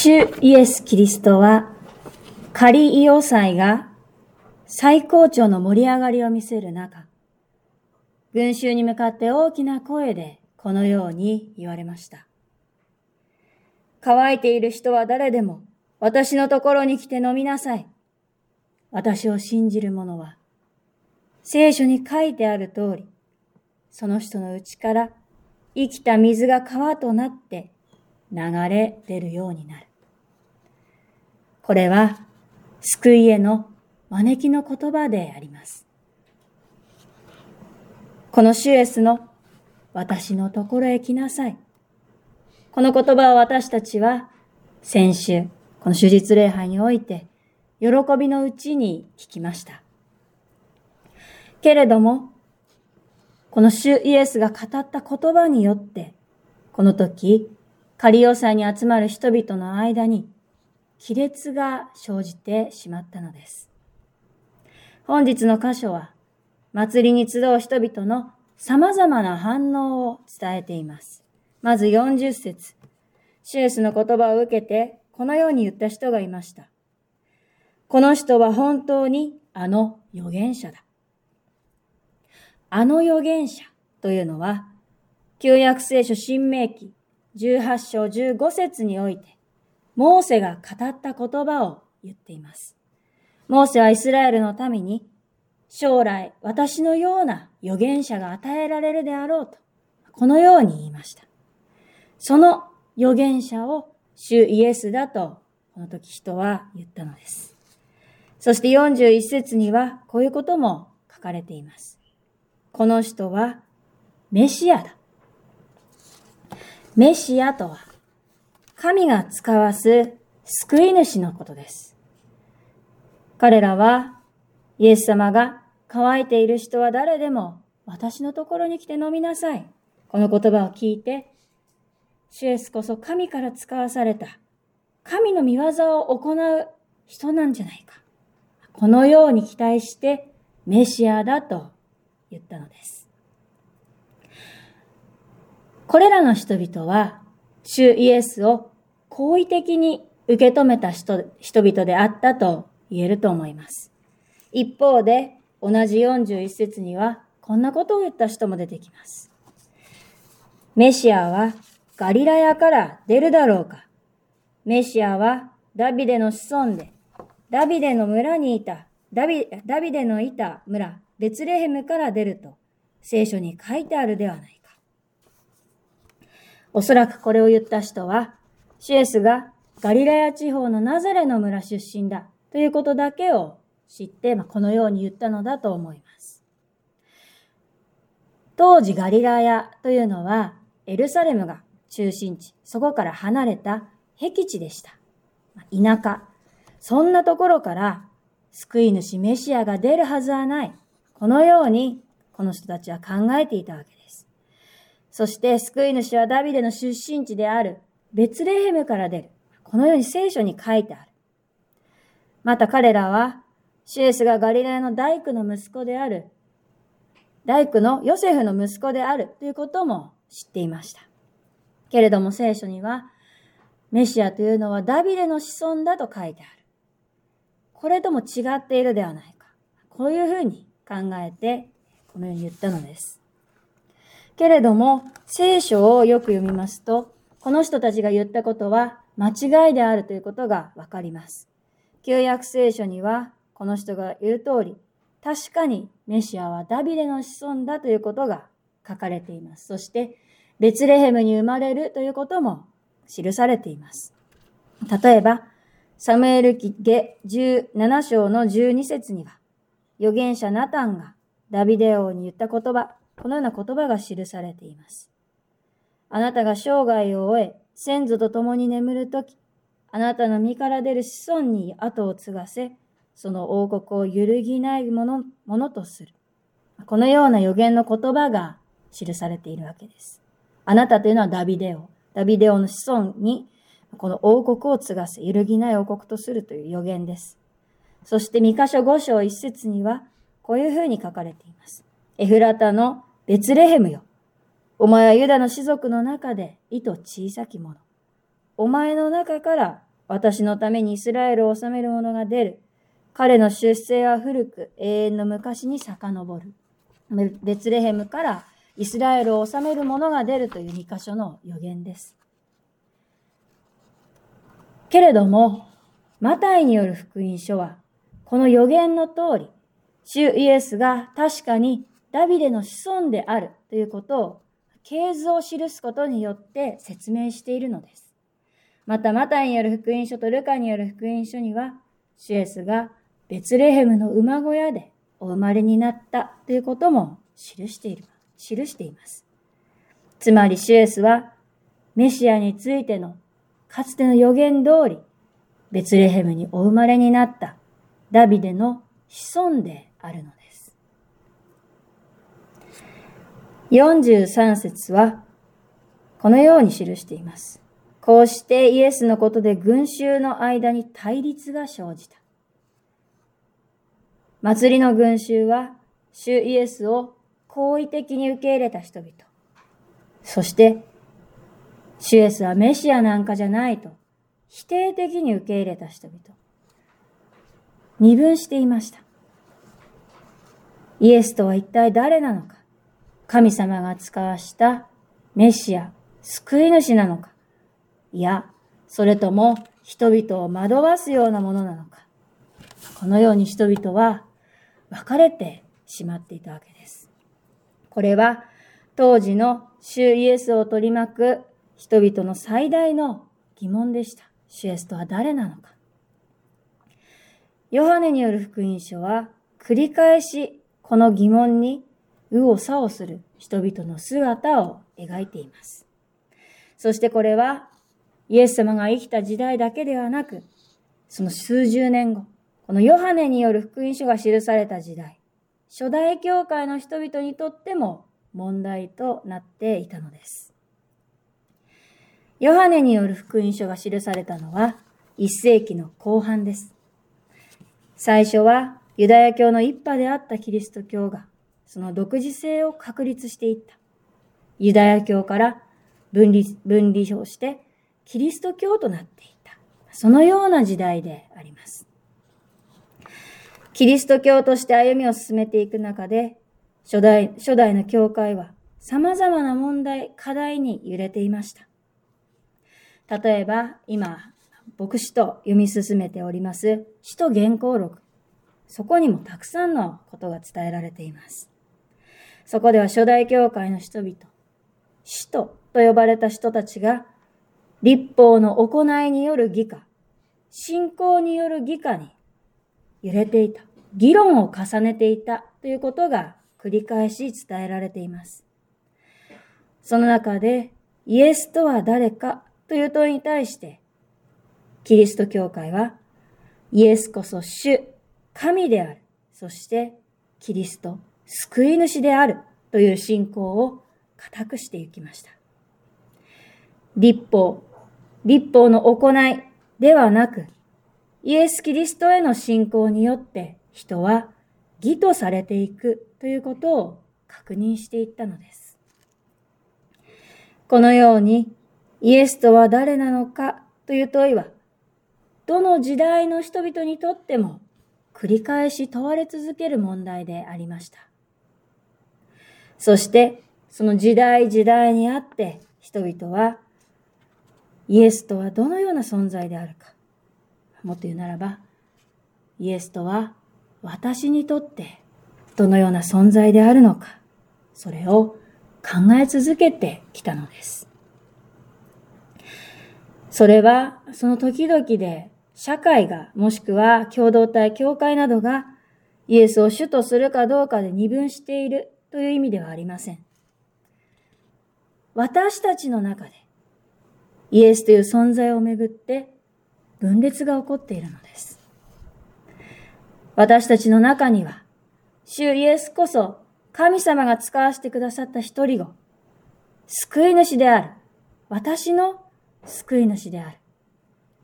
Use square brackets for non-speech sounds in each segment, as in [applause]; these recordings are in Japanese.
主イエス・キリストは、仮イオ祭が最高潮の盛り上がりを見せる中、群衆に向かって大きな声でこのように言われました。乾いている人は誰でも私のところに来て飲みなさい。私を信じる者は、聖書に書いてある通り、その人の内から生きた水が川となって流れ出るようになる。これは救いへの招きの言葉であります。この主イエスの私のところへ来なさい。この言葉を私たちは先週、この手術礼拝において喜びのうちに聞きました。けれども、この主イエスが語った言葉によって、この時、カリオ祭に集まる人々の間に亀裂が生じてしまったのです。本日の箇所は、祭りに集う人々の様々な反応を伝えています。まず40節シュエスの言葉を受けて、このように言った人がいました。この人は本当にあの預言者だ。あの預言者というのは、旧約聖書新明記18章15節において、モーセが語った言葉を言っています。モーセはイスラエルのために、将来私のような預言者が与えられるであろうと、このように言いました。その預言者を主イエスだと、この時人は言ったのです。そして41節にはこういうことも書かれています。この人はメシアだ。メシアとは、神が使わす救い主のことです。彼らは、イエス様が乾いている人は誰でも私のところに来て飲みなさい。この言葉を聞いて、シュエスこそ神から使わされた、神の見業を行う人なんじゃないか。このように期待してメシアだと言ったのです。これらの人々は、主イエスを好意的に受け止めた人々であったと言えると思います。一方で、同じ41節には、こんなことを言った人も出てきます。メシアはガリラヤから出るだろうか。メシアはダビデの子孫で、ダビデの村にいた、ダビダビデのいた村、ベツレヘムから出ると、聖書に書いてあるではない。おそらくこれを言った人は、シエスがガリラヤ地方のナザレの村出身だということだけを知って、まあ、このように言ったのだと思います。当時ガリラヤというのはエルサレムが中心地、そこから離れた僻地でした。田舎。そんなところから救い主メシアが出るはずはない。このようにこの人たちは考えていたわけです。そして救い主はダビデの出身地であるベツレヘムから出る。このように聖書に書いてある。また彼らは、シエスがガリラヤの大工の息子である、大工のヨセフの息子であるということも知っていました。けれども聖書には、メシアというのはダビデの子孫だと書いてある。これとも違っているではないか。こういうふうに考えて、このように言ったのです。けれども、聖書をよく読みますと、この人たちが言ったことは間違いであるということがわかります。旧約聖書には、この人が言う通り、確かにメシアはダビデの子孫だということが書かれています。そして、ベツレヘムに生まれるということも記されています。例えば、サムエル記下17章の12節には、預言者ナタンがダビデ王に言った言葉、このような言葉が記されています。あなたが生涯を終え、先祖と共に眠るとき、あなたの身から出る子孫に後を継がせ、その王国を揺るぎないものものとする。このような予言の言葉が記されているわけです。あなたというのはダビデオ。ダビデオの子孫に、この王国を継がせ、揺るぎない王国とするという予言です。そして、三箇所五章一節には、こういうふうに書かれています。エフラタのベツレヘムよ。お前はユダの士族の中で、意図小さき者。お前の中から私のためにイスラエルを治める者が出る。彼の出生は古く、永遠の昔に遡る。ベツレヘムからイスラエルを治める者が出るという2箇所の予言です。けれども、マタイによる福音書は、この予言の通り、主イエスが確かにダビデの子孫であるということを、経図を記すことによって説明しているのです。また、マタイによる福音書とルカによる福音書には、シュエスがベツレヘムの馬小屋でお生まれになったということも記している、記しています。つまりシュエスはメシアについてのかつての予言通り、ベツレヘムにお生まれになったダビデの子孫であるのです。43節はこのように記しています。こうしてイエスのことで群衆の間に対立が生じた。祭りの群衆は、主イエスを好意的に受け入れた人々。そして、主イエスはメシアなんかじゃないと、否定的に受け入れた人々。二分していました。イエスとは一体誰なのか神様が使わしたメシア、救い主なのかいや、それとも人々を惑わすようなものなのか。このように人々は分かれてしまっていたわけです。これは当時の主イエスを取り巻く人々の最大の疑問でした。主イエスとは誰なのか。ヨハネによる福音書は繰り返しこの疑問に右往左往する人々の姿を描いています。そしてこれはイエス様が生きた時代だけではなく、その数十年後、このヨハネによる福音書が記された時代、初代教会の人々にとっても問題となっていたのです。ヨハネによる福音書が記されたのは1世紀の後半です。最初はユダヤ教の一派であったキリスト教がその独自性を確立していった。ユダヤ教から分離、分離をしてキリスト教となっていた。そのような時代であります。キリスト教として歩みを進めていく中で、初代、初代の教会は様々な問題、課題に揺れていました。例えば、今、牧師と読み進めております、使徒原稿録。そこにもたくさんのことが伝えられています。そこでは初代教会の人々、使徒と呼ばれた人たちが立法の行いによる義化、信仰による義化に揺れていた、議論を重ねていたということが繰り返し伝えられています。その中で、イエスとは誰かという問いに対して、キリスト教会は、イエスこそ主、神である。そして、キリスト、救い主であるという信仰を固くしていきました。立法、立法の行いではなく、イエス・キリストへの信仰によって人は義とされていくということを確認していったのです。このようにイエスとは誰なのかという問いは、どの時代の人々にとっても繰り返し問われ続ける問題でありました。そしてその時代時代にあって人々はイエスとはどのような存在であるか。もっと言うならば、イエスとは私にとってどのような存在であるのか、それを考え続けてきたのです。それはその時々で社会がもしくは共同体、教会などがイエスを主とするかどうかで二分しているという意味ではありません。私たちの中でイエスという存在をめぐって分裂が起こっているのです。私たちの中には、主イエスこそ神様が使わせてくださった一人子、救い主である。私の救い主である。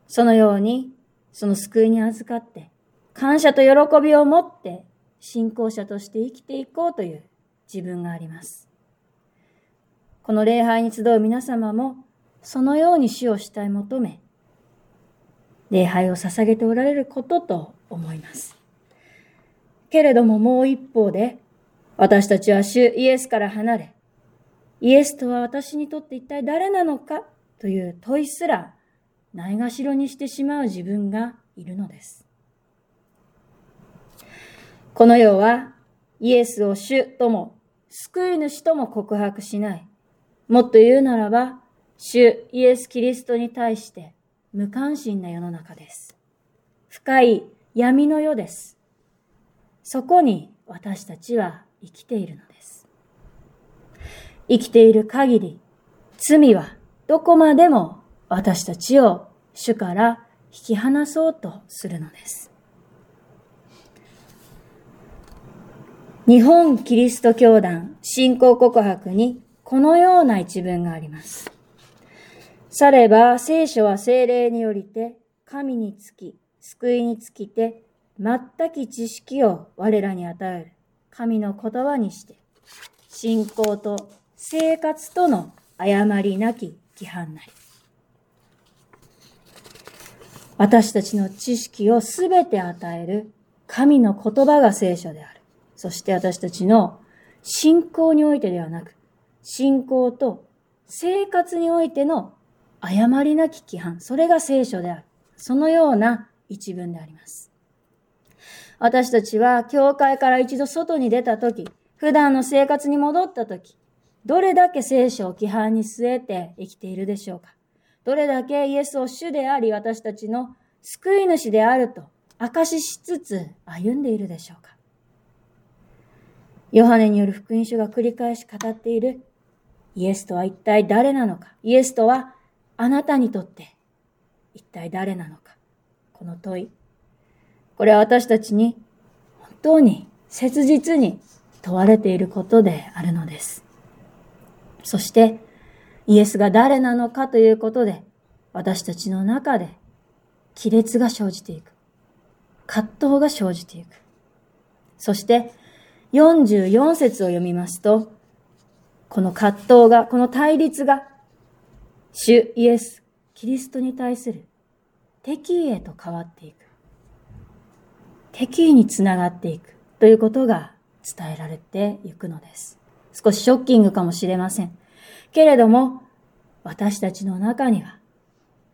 そのように、その救いに預かって、感謝と喜びを持って、信仰者として生きていこうという自分があります。この礼拝に集う皆様も、そのように死をしたい求め、礼拝を捧げておられることと思います。けれどももう一方で、私たちは主イエスから離れ、イエスとは私にとって一体誰なのかという問いすらないがしろにしてしまう自分がいるのです。この世はイエスを主とも救い主とも告白しない。もっと言うならば、主イエス・キリストに対して無関心な世の中です。深い闇の世です。そこに私たちは生きているのです。生きている限り、罪はどこまでも私たちを主から引き離そうとするのです。日本キリスト教団信仰告白にこのような一文があります。されば聖書は精霊によりて神につき、救いにつきて、全き知識を我らに与える神の言葉にして、信仰と生活との誤りなき規範なり。私たちの知識をすべて与える神の言葉が聖書である。そして私たちの信仰においてではなく、信仰と生活においての誤りなき規範、それが聖書である。そのような一文であります。私たちは教会から一度外に出たとき、普段の生活に戻ったとき、どれだけ聖書を規範に据えて生きているでしょうかどれだけイエスを主であり私たちの救い主であると証ししつつ歩んでいるでしょうかヨハネによる福音書が繰り返し語っているイエスとは一体誰なのかイエスとはあなたにとって一体誰なのかこの問い。これは私たちに本当に切実に問われていることであるのです。そしてイエスが誰なのかということで私たちの中で亀裂が生じていく。葛藤が生じていく。そして44節を読みますと、この葛藤が、この対立が、主イエス、キリストに対する敵意へと変わっていく。敵意につながっていくということが伝えられていくのです。少しショッキングかもしれません。けれども、私たちの中には、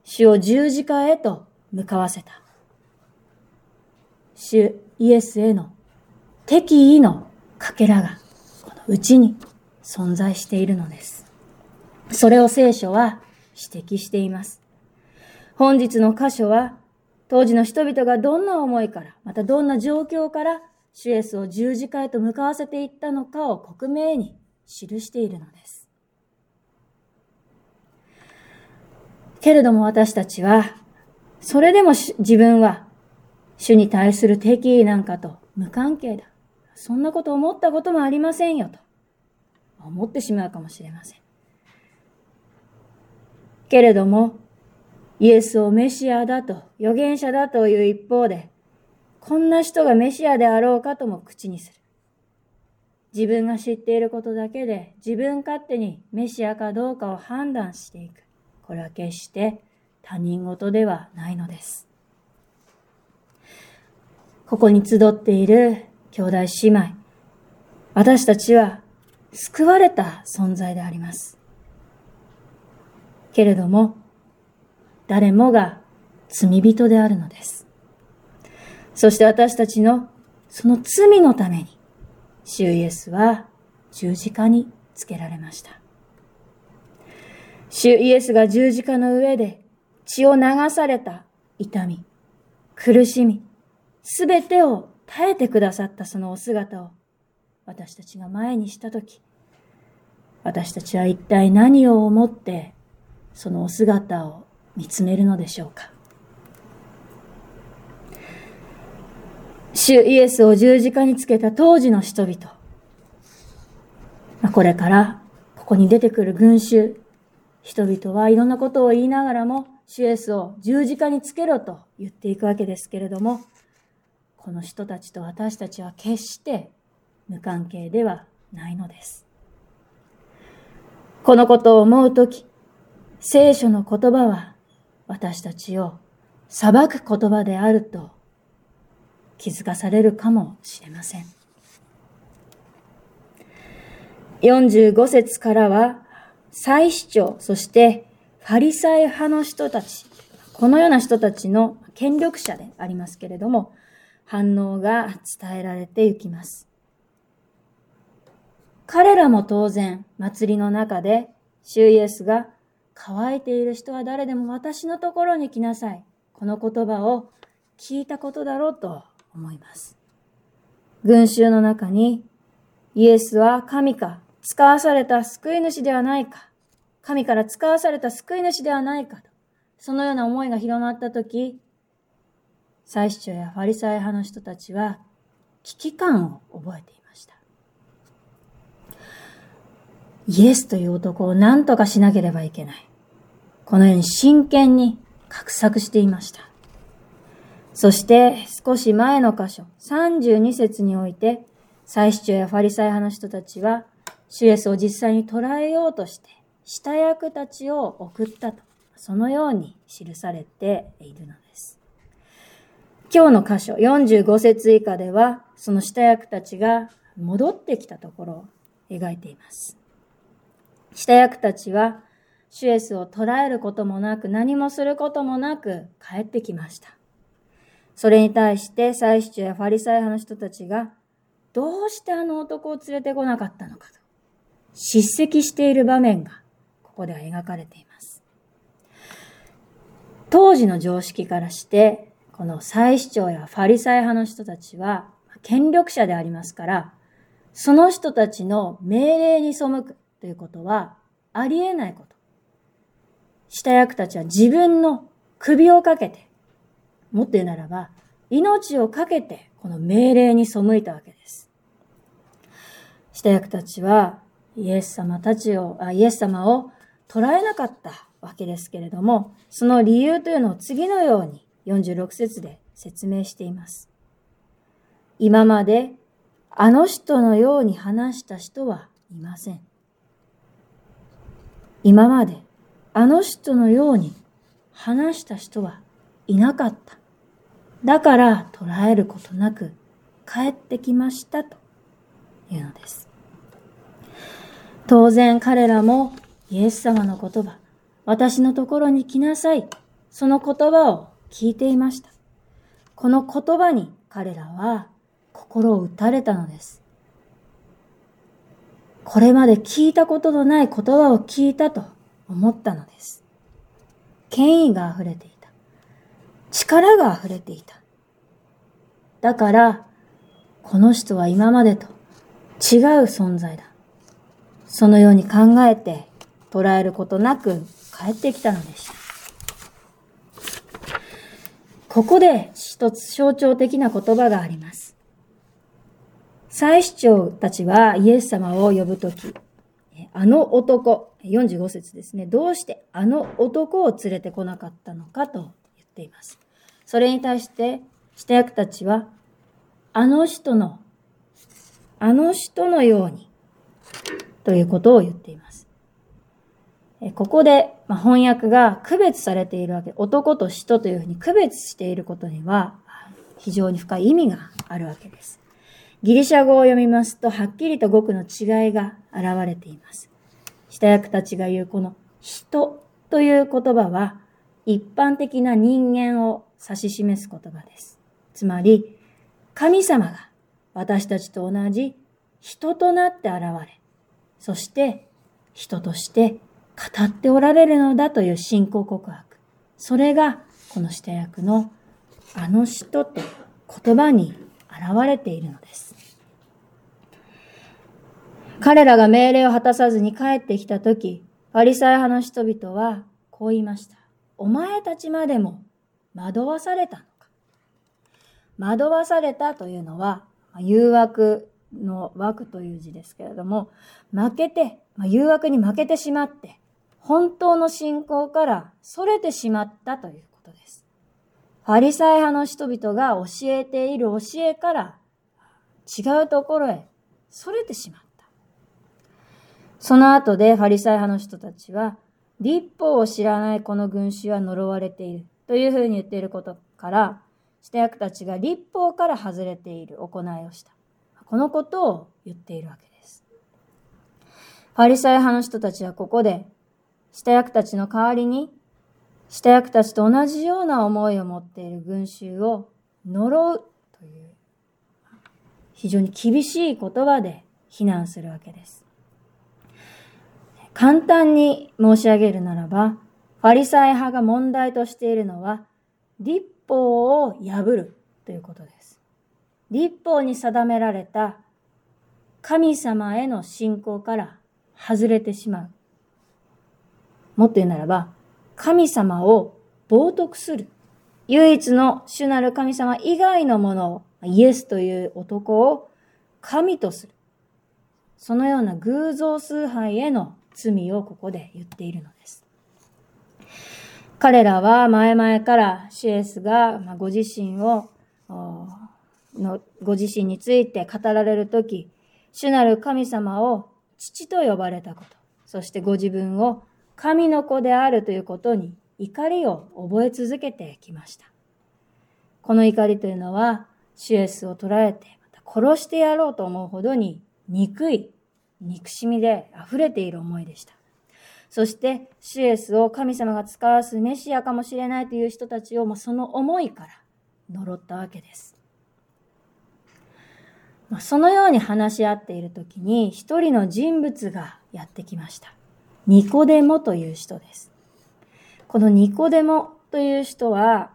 主を十字架へと向かわせた。主イエスへの敵意のかけらがこのうちに存在しているのです。それを聖書は指摘しています。本日の箇所は当時の人々がどんな思いから、またどんな状況から主イエスを十字架へと向かわせていったのかを克明に記しているのです。けれども私たちは、それでも自分は主に対する敵意なんかと無関係だ。そんなこと思ったこともありませんよと思ってしまうかもしれません。けれども、イエスをメシアだと、預言者だという一方で、こんな人がメシアであろうかとも口にする。自分が知っていることだけで自分勝手にメシアかどうかを判断していく。これは決して他人事ではないのです。ここに集っている兄弟姉妹、私たちは救われた存在であります。けれども、誰もが罪人であるのです。そして私たちのその罪のために、主イエスは十字架につけられました。主イエスが十字架の上で血を流された痛み、苦しみ、すべてを耐えてくださったそのお姿を私たちが前にしたとき、私たちは一体何を思ってそのお姿を見つめるのでしょうか。主イエスを十字架につけた当時の人々。これからここに出てくる群衆、人々はいろんなことを言いながらも、主イエスを十字架につけろと言っていくわけですけれども、この人たちと私たちは決して無関係ではないのです。このことを思うとき、聖書の言葉は私たちを裁く言葉であると気づかされるかもしれません。45節からは、祭司長、そしてファリサイ派の人たち、このような人たちの権力者でありますけれども、反応が伝えられていきます。彼らも当然、祭りの中で、主イエスが、乾いている人は誰でも私のところに来なさい。この言葉を聞いたことだろうと思います。群衆の中に、イエスは神か、使わされた救い主ではないか、神から使わされた救い主ではないかと、そのような思いが広まったとき、祭司長やファリサイ派の人たちは危機感を覚えていました。イエスという男を何とかしなければいけない。このように真剣に画策していました。そして少し前の箇所、32節において、祭司長やファリサイ派の人たちは、主イエスを実際に捉えようとして、下役たちを送ったと、そのように記されているの。今日の箇所、45節以下では、その下役たちが戻ってきたところを描いています。下役たちは、シュエスを捉えることもなく、何もすることもなく帰ってきました。それに対して祭司長やファリサイ派の人たちが、どうしてあの男を連れてこなかったのかと、叱責している場面が、ここでは描かれています。当時の常識からして、この祭司長やファリサイ派の人たちは、権力者でありますから、その人たちの命令に背くということはありえないこと。下役たちは自分の首をかけて、もっと言うならば、命をかけてこの命令に背いたわけです。下役たちはイエス様たちを、あイエス様を捉えなかったわけですけれども、その理由というのを次のように46節で説明しています。今まであの人のように話した人はいません。今まであの人のように話した人はいなかった。だから捉えることなく帰ってきましたというのです。当然彼らもイエス様の言葉、私のところに来なさい。その言葉を聞いていました。この言葉に彼らは心を打たれたのです。これまで聞いたことのない言葉を聞いたと思ったのです。権威が溢れていた。力が溢れていた。だから、この人は今までと違う存在だ。そのように考えて捉えることなく帰ってきたのでした。ここで一つ象徴的な言葉があります。祭司長たちはイエス様を呼ぶとき、あの男、45節ですね。どうしてあの男を連れてこなかったのかと言っています。それに対して、下役たちは、あの人の、あの人のように、ということを言っています。ここで、翻訳が区別されているわけ、男と人というふうに区別していることには、非常に深い意味があるわけです。ギリシャ語を読みますと、はっきりと語句の違いが現れています。下役たちが言うこの人という言葉は、一般的な人間を指し示す言葉です。つまり、神様が私たちと同じ人となって現れ、そして人として語っておられるのだという信仰告白。それがこの下役のあの人と言葉に現れているのです。彼らが命令を果たさずに帰ってきたとき、パリサイ派の人々はこう言いました。お前たちまでも惑わされたのか。惑わされたというのは、誘惑の枠という字ですけれども、負けて、誘惑に負けてしまって、本当の信仰から逸れてしまったということです。ファリサイ派の人々が教えている教えから違うところへ逸れてしまった。その後でファリサイ派の人たちは、立法を知らないこの群衆は呪われている。というふうに言っていることから、下役たちが立法から外れている行いをした。このことを言っているわけです。パリサイ派の人たちはここで、下役たちの代わりに、下役たちと同じような思いを持っている群衆を呪うという、非常に厳しい言葉で非難するわけです。簡単に申し上げるならば、ファリサイ派が問題としているのは、立法を破るということです。立法に定められた神様への信仰から外れてしまう。もっと言うならば、神様を冒涜する。唯一の主なる神様以外のものを、イエスという男を神とする。そのような偶像崇拝への罪をここで言っているのです。彼らは前々からシエスがご自身を、のご自身について語られるとき、主なる神様を父と呼ばれたこと、そしてご自分を神の子であるということに怒りを覚え続けてきました。この怒りというのは、シエスを捉えて、また殺してやろうと思うほどに憎い憎しみで溢れている思いでした。そして、シエスを神様が使わすメシアかもしれないという人たちをその思いから呪ったわけです。そのように話し合っている時に一人の人物がやってきました。ニコデモという人です。このニコデモという人は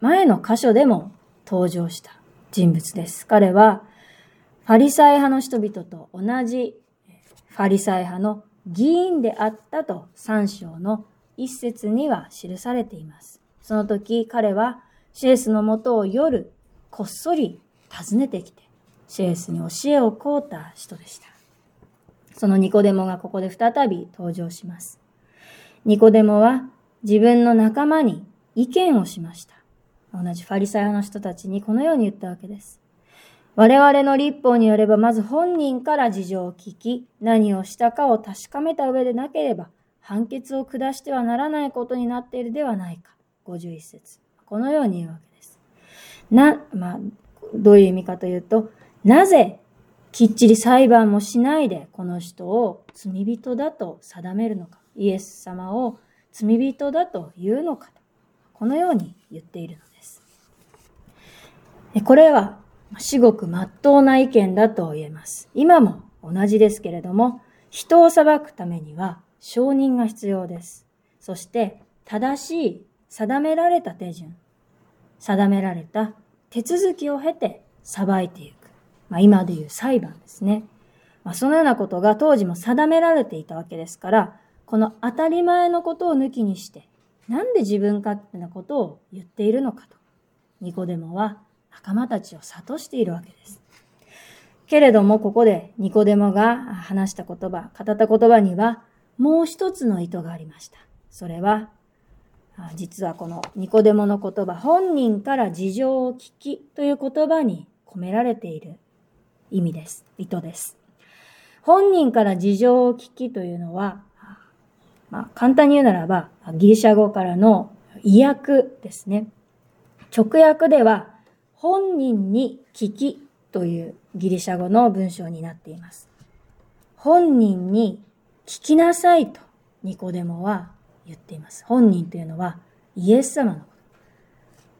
前の箇所でも登場した人物です。彼はファリサイ派の人々と同じファリサイ派の議員であったと三章の一節には記されています。その時彼はシエスのもとを夜こっそり訪ねてきてシエスに教えを請うた人でした。そのニコデモがここで再び登場します。ニコデモは自分の仲間に意見をしました。同じファリサイ派の人たちにこのように言ったわけです。我々の立法によれば、まず本人から事情を聞き、何をしたかを確かめた上でなければ、判決を下してはならないことになっているではないか。51節。このように言うわけです。な、まあ、どういう意味かというと、なぜ、きっちり裁判もしないで、この人を罪人だと定めるのか。イエス様を罪人だと言うのか。このように言っているのです。これは至極真っ当な意見だと言えます。今も同じですけれども、人を裁くためには承認が必要です。そして正しい定められた手順、定められた手続きを経て裁いていく。まあ、今でいう裁判ですね。まあ、そのようなことが当時も定められていたわけですから、この当たり前のことを抜きにして、なんで自分勝手なことを言っているのかと、ニコデモは仲間たちを諭しているわけです。けれども、ここでニコデモが話した言葉、語った言葉には、もう一つの意図がありました。それは、実はこのニコデモの言葉、本人から事情を聞きという言葉に込められている意味です。意図です。本人から事情を聞きというのは、まあ、簡単に言うならば、ギリシャ語からの意訳ですね。直訳では、本人に聞きというギリシャ語の文章になっています。本人に聞きなさいとニコデモは言っています。本人というのはイエス様のこ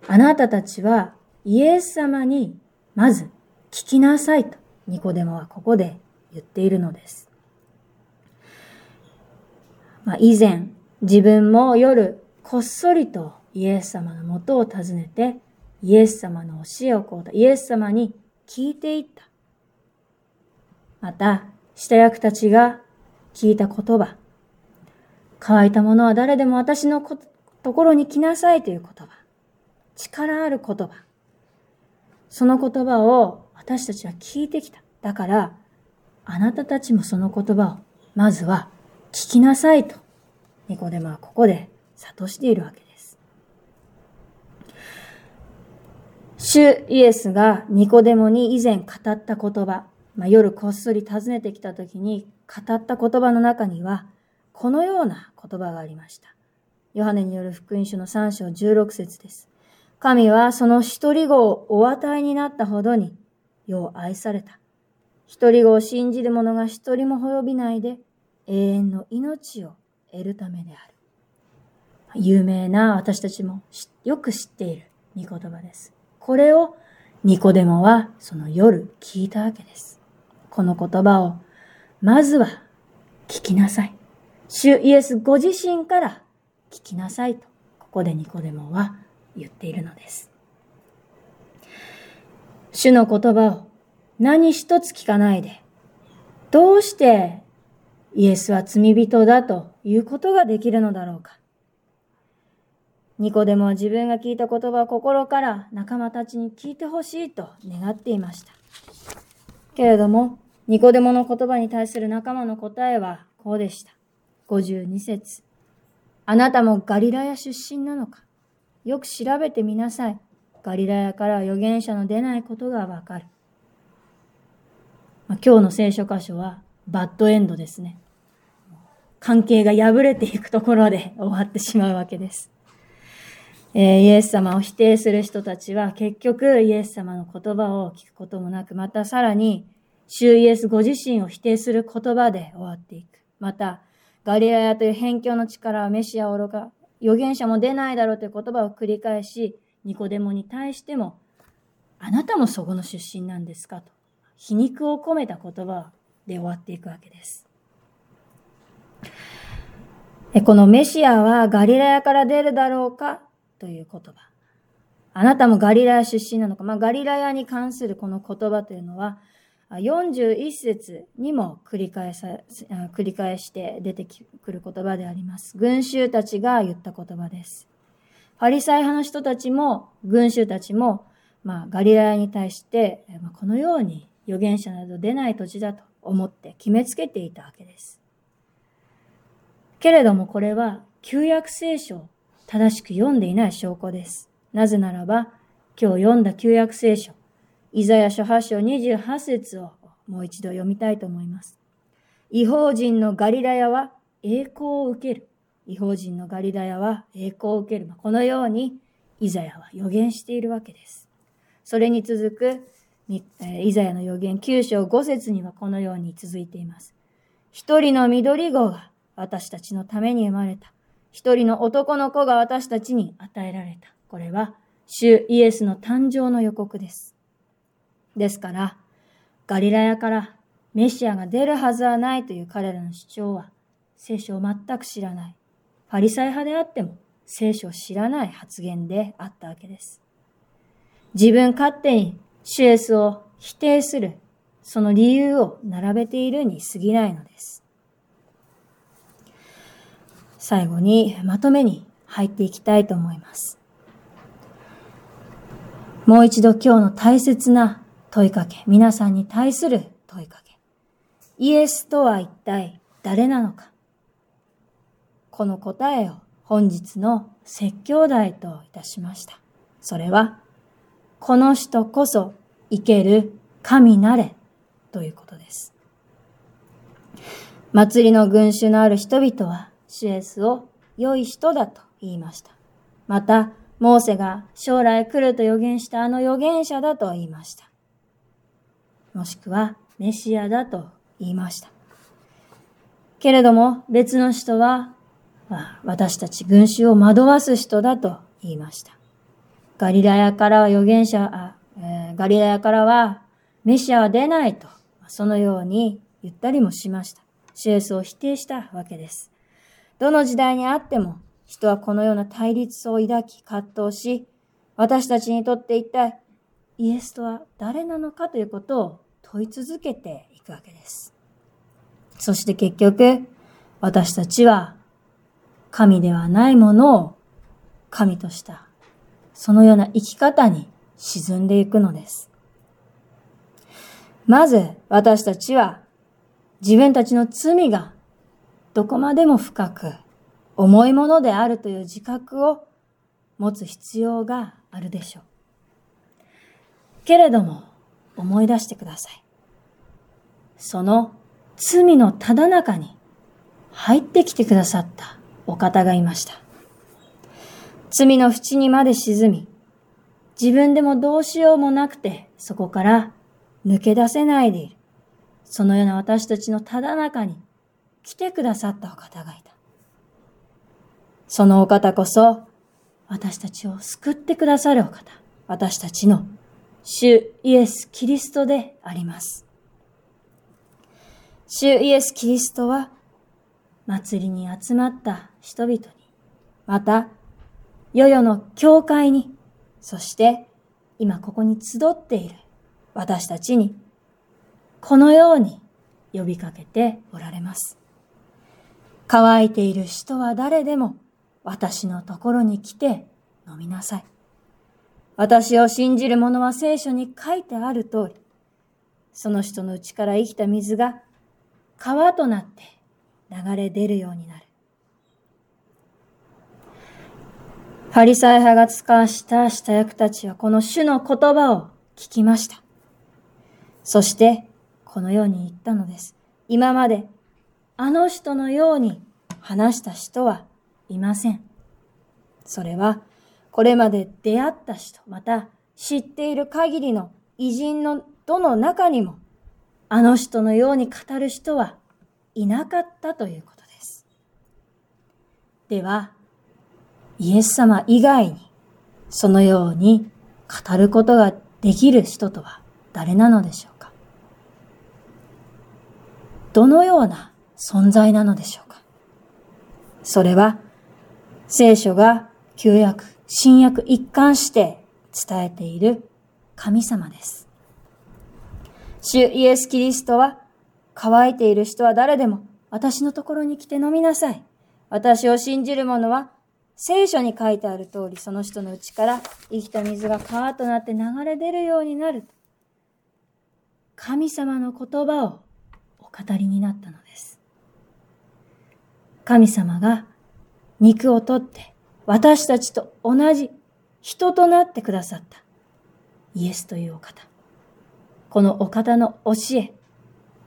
と。あなたたちはイエス様にまず聞きなさいとニコデモはここで言っているのです。まあ、以前自分も夜こっそりとイエス様のもとを訪ねてイエス様の教えをこうた。イエス様に聞いていった。また、下役たちが聞いた言葉。乾いた者は誰でも私のところに来なさいという言葉。力ある言葉。その言葉を私たちは聞いてきた。だから、あなたたちもその言葉を、まずは聞きなさいと、ニコデマはここで諭しているわけです。主イエスがニコデモに以前語った言葉、まあ、夜こっそり訪ねてきた時に語った言葉の中には、このような言葉がありました。ヨハネによる福音書の3章16節です。神はその一人子をお与えになったほどに、世を愛された。一人子を信じる者が一人も滅びないで、永遠の命を得るためである。有名な私たちもよく知っている御言葉です。これをニコデモはその夜聞いたわけです。この言葉をまずは聞きなさい。主イエスご自身から聞きなさいと、ここでニコデモは言っているのです。主の言葉を何一つ聞かないで、どうしてイエスは罪人だということができるのだろうか。ニコデモは自分が聞いた言葉を心から仲間たちに聞いてほしいと願っていました。けれども、ニコデモの言葉に対する仲間の答えはこうでした。52節あなたもガリラヤ出身なのかよく調べてみなさい。ガリラヤから預言者の出ないことがわかる。まあ、今日の聖書箇所はバッドエンドですね。関係が破れていくところで [laughs] 終わってしまうわけです。えー、イエス様を否定する人たちは結局イエス様の言葉を聞くこともなく、またさらに、主イエスご自身を否定する言葉で終わっていく。また、ガリラヤという辺境の力はメシア愚か、預言者も出ないだろうという言葉を繰り返し、ニコデモに対しても、あなたもそこの出身なんですかと、皮肉を込めた言葉で終わっていくわけです。このメシアはガリラヤから出るだろうか？という言葉。あなたもガリラヤ出身なのか？まあ、ガリラヤに関するこの言葉というのは、41節にも繰り返さ、繰り返して出てくる言葉であります。群衆たちが言った言葉です。パリサイ派の人たちも、群衆たちも、まあ、ガリラヤに対して、ま、このように預言者など出ない土地だと思って決めつけていたわけです。けれどもこれは旧約聖書を正しく読んでいない証拠です。なぜならば、今日読んだ旧約聖書、イザヤ書8章28節をもう一度読みたいと思います。違法人のガリラヤは栄光を受ける。違法人のガリラヤは栄光を受ける。このようにイザヤは予言しているわけです。それに続くイザヤの予言9章5節にはこのように続いています。一人の緑子が私たちのために生まれた。一人の男の子が私たちに与えられた。これは主イエスの誕生の予告です。ですから、ガリラヤからメシアが出るはずはないという彼らの主張は、聖書を全く知らない。パリサイ派であっても、聖書を知らない発言であったわけです。自分勝手にシュエスを否定する、その理由を並べているに過ぎないのです。最後にまとめに入っていきたいと思います。もう一度今日の大切な問いかけ、皆さんに対する問いかけ。イエスとは一体誰なのかこの答えを本日の説教題といたしました。それは、この人こそ生ける神なれということです。祭りの群衆のある人々は、シエスを良い人だと言いました。また、モーセが将来来ると予言したあの預言者だと言いました。もしくはメシアだと言いました。けれども別の人は、私たち群衆を惑わす人だと言いました。ガリラヤからは預言者、あえー、ガリラヤからはメシアは出ないと、そのように言ったりもしました。シエスを否定したわけです。どの時代にあっても人はこのような対立を抱き葛藤し、私たちにとって一体イエスとは誰なのかということを問い続けていくわけです。そして結局、私たちは神ではないものを神とした、そのような生き方に沈んでいくのです。まず私たちは自分たちの罪がどこまでも深く重いものであるという自覚を持つ必要があるでしょう。けれども、思い出してください。その罪のただ中に入ってきてくださったお方がいました。罪の淵にまで沈み、自分でもどうしようもなくて、そこから抜け出せないでいる。そのような私たちのただ中に来てくださったお方がいた。そのお方こそ、私たちを救ってくださるお方。私たちの主イエス・キリストであります。主イエス・キリストは、祭りに集まった人々に、また、世々の教会に、そして今ここに集っている私たちに、このように呼びかけておられます。乾いている人は誰でも私のところに来て飲みなさい。私を信じる者は聖書に書いてある通り、その人の内から生きた水が川となって流れ出るようになる。パリサイ派が使わした下役たちはこの主の言葉を聞きました。そして、このように言ったのです。今まで、あの人のように話した人はいません。それは、これまで出会った人、また知っている限りの偉人のどの中にも、あの人のように語る人はいなかったということです。では、イエス様以外に、そのように語ることができる人とは誰なのでしょうか？どのような存在なのでしょうか？それは、聖書が旧約、新約一貫して伝えている神様です。主イエス・キリストは、乾いている人は誰でも私のところに来て飲みなさい。私を信じる者は聖書に書いてある通り、その人の内から生きた水が川となって流れ出るようになる。神様の言葉をお語りになったのです。神様が肉を取って私たちと同じ人となってくださったイエスというお方。このお方の教え、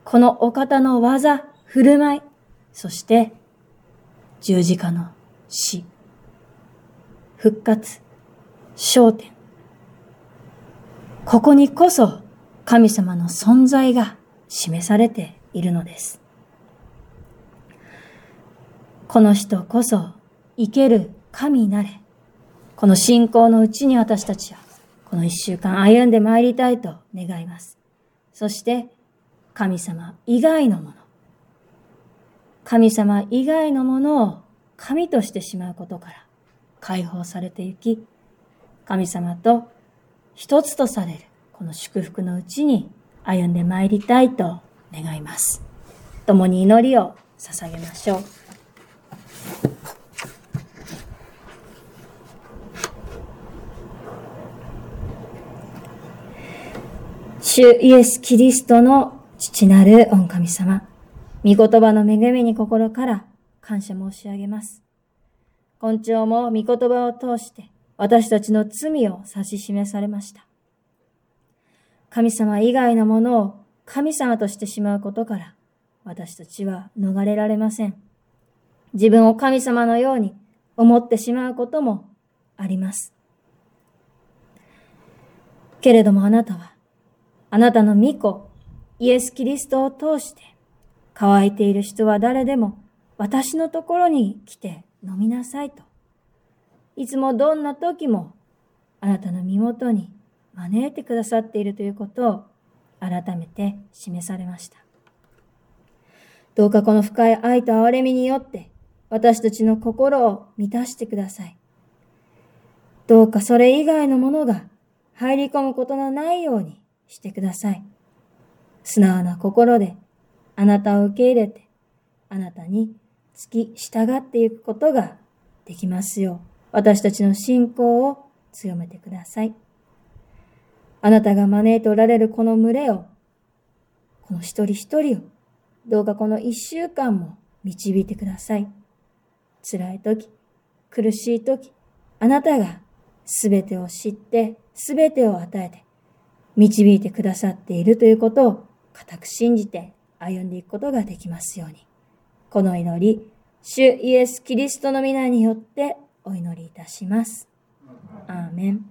このお方の技、振る舞い、そして十字架の死。復活、焦点。ここにこそ神様の存在が示されているのです。この人こそ生ける神なれ。この信仰のうちに私たちはこの一週間歩んで参りたいと願います。そして神様以外のもの。神様以外のものを神としてしまうことから解放されてゆき、神様と一つとされるこの祝福のうちに歩んで参りたいと願います。共に祈りを捧げましょう。主イエス・キリストの父なる御神様、御言葉の恵みに心から感謝申し上げます。今朝も御言葉を通して私たちの罪を指し示されました。神様以外のものを神様としてしまうことから私たちは逃れられません。自分を神様のように思ってしまうこともあります。けれどもあなたは、あなたの御子、イエス・キリストを通して、乾いている人は誰でも私のところに来て飲みなさいと。いつもどんな時もあなたの身元に招いてくださっているということを改めて示されました。どうかこの深い愛と憐れみによって私たちの心を満たしてください。どうかそれ以外のものが入り込むことのないようにしてください。素直な心であなたを受け入れてあなたにき従っていくことができますよう、私たちの信仰を強めてください。あなたが招いておられるこの群れを、この一人一人を、どうかこの一週間も導いてください。辛い時、苦しい時、あなたがすべてを知って、すべてを与えて、導いてくださっているということを固く信じて歩んでいくことができますように。この祈り、主イエス・キリストの皆によってお祈りいたします。アーメン。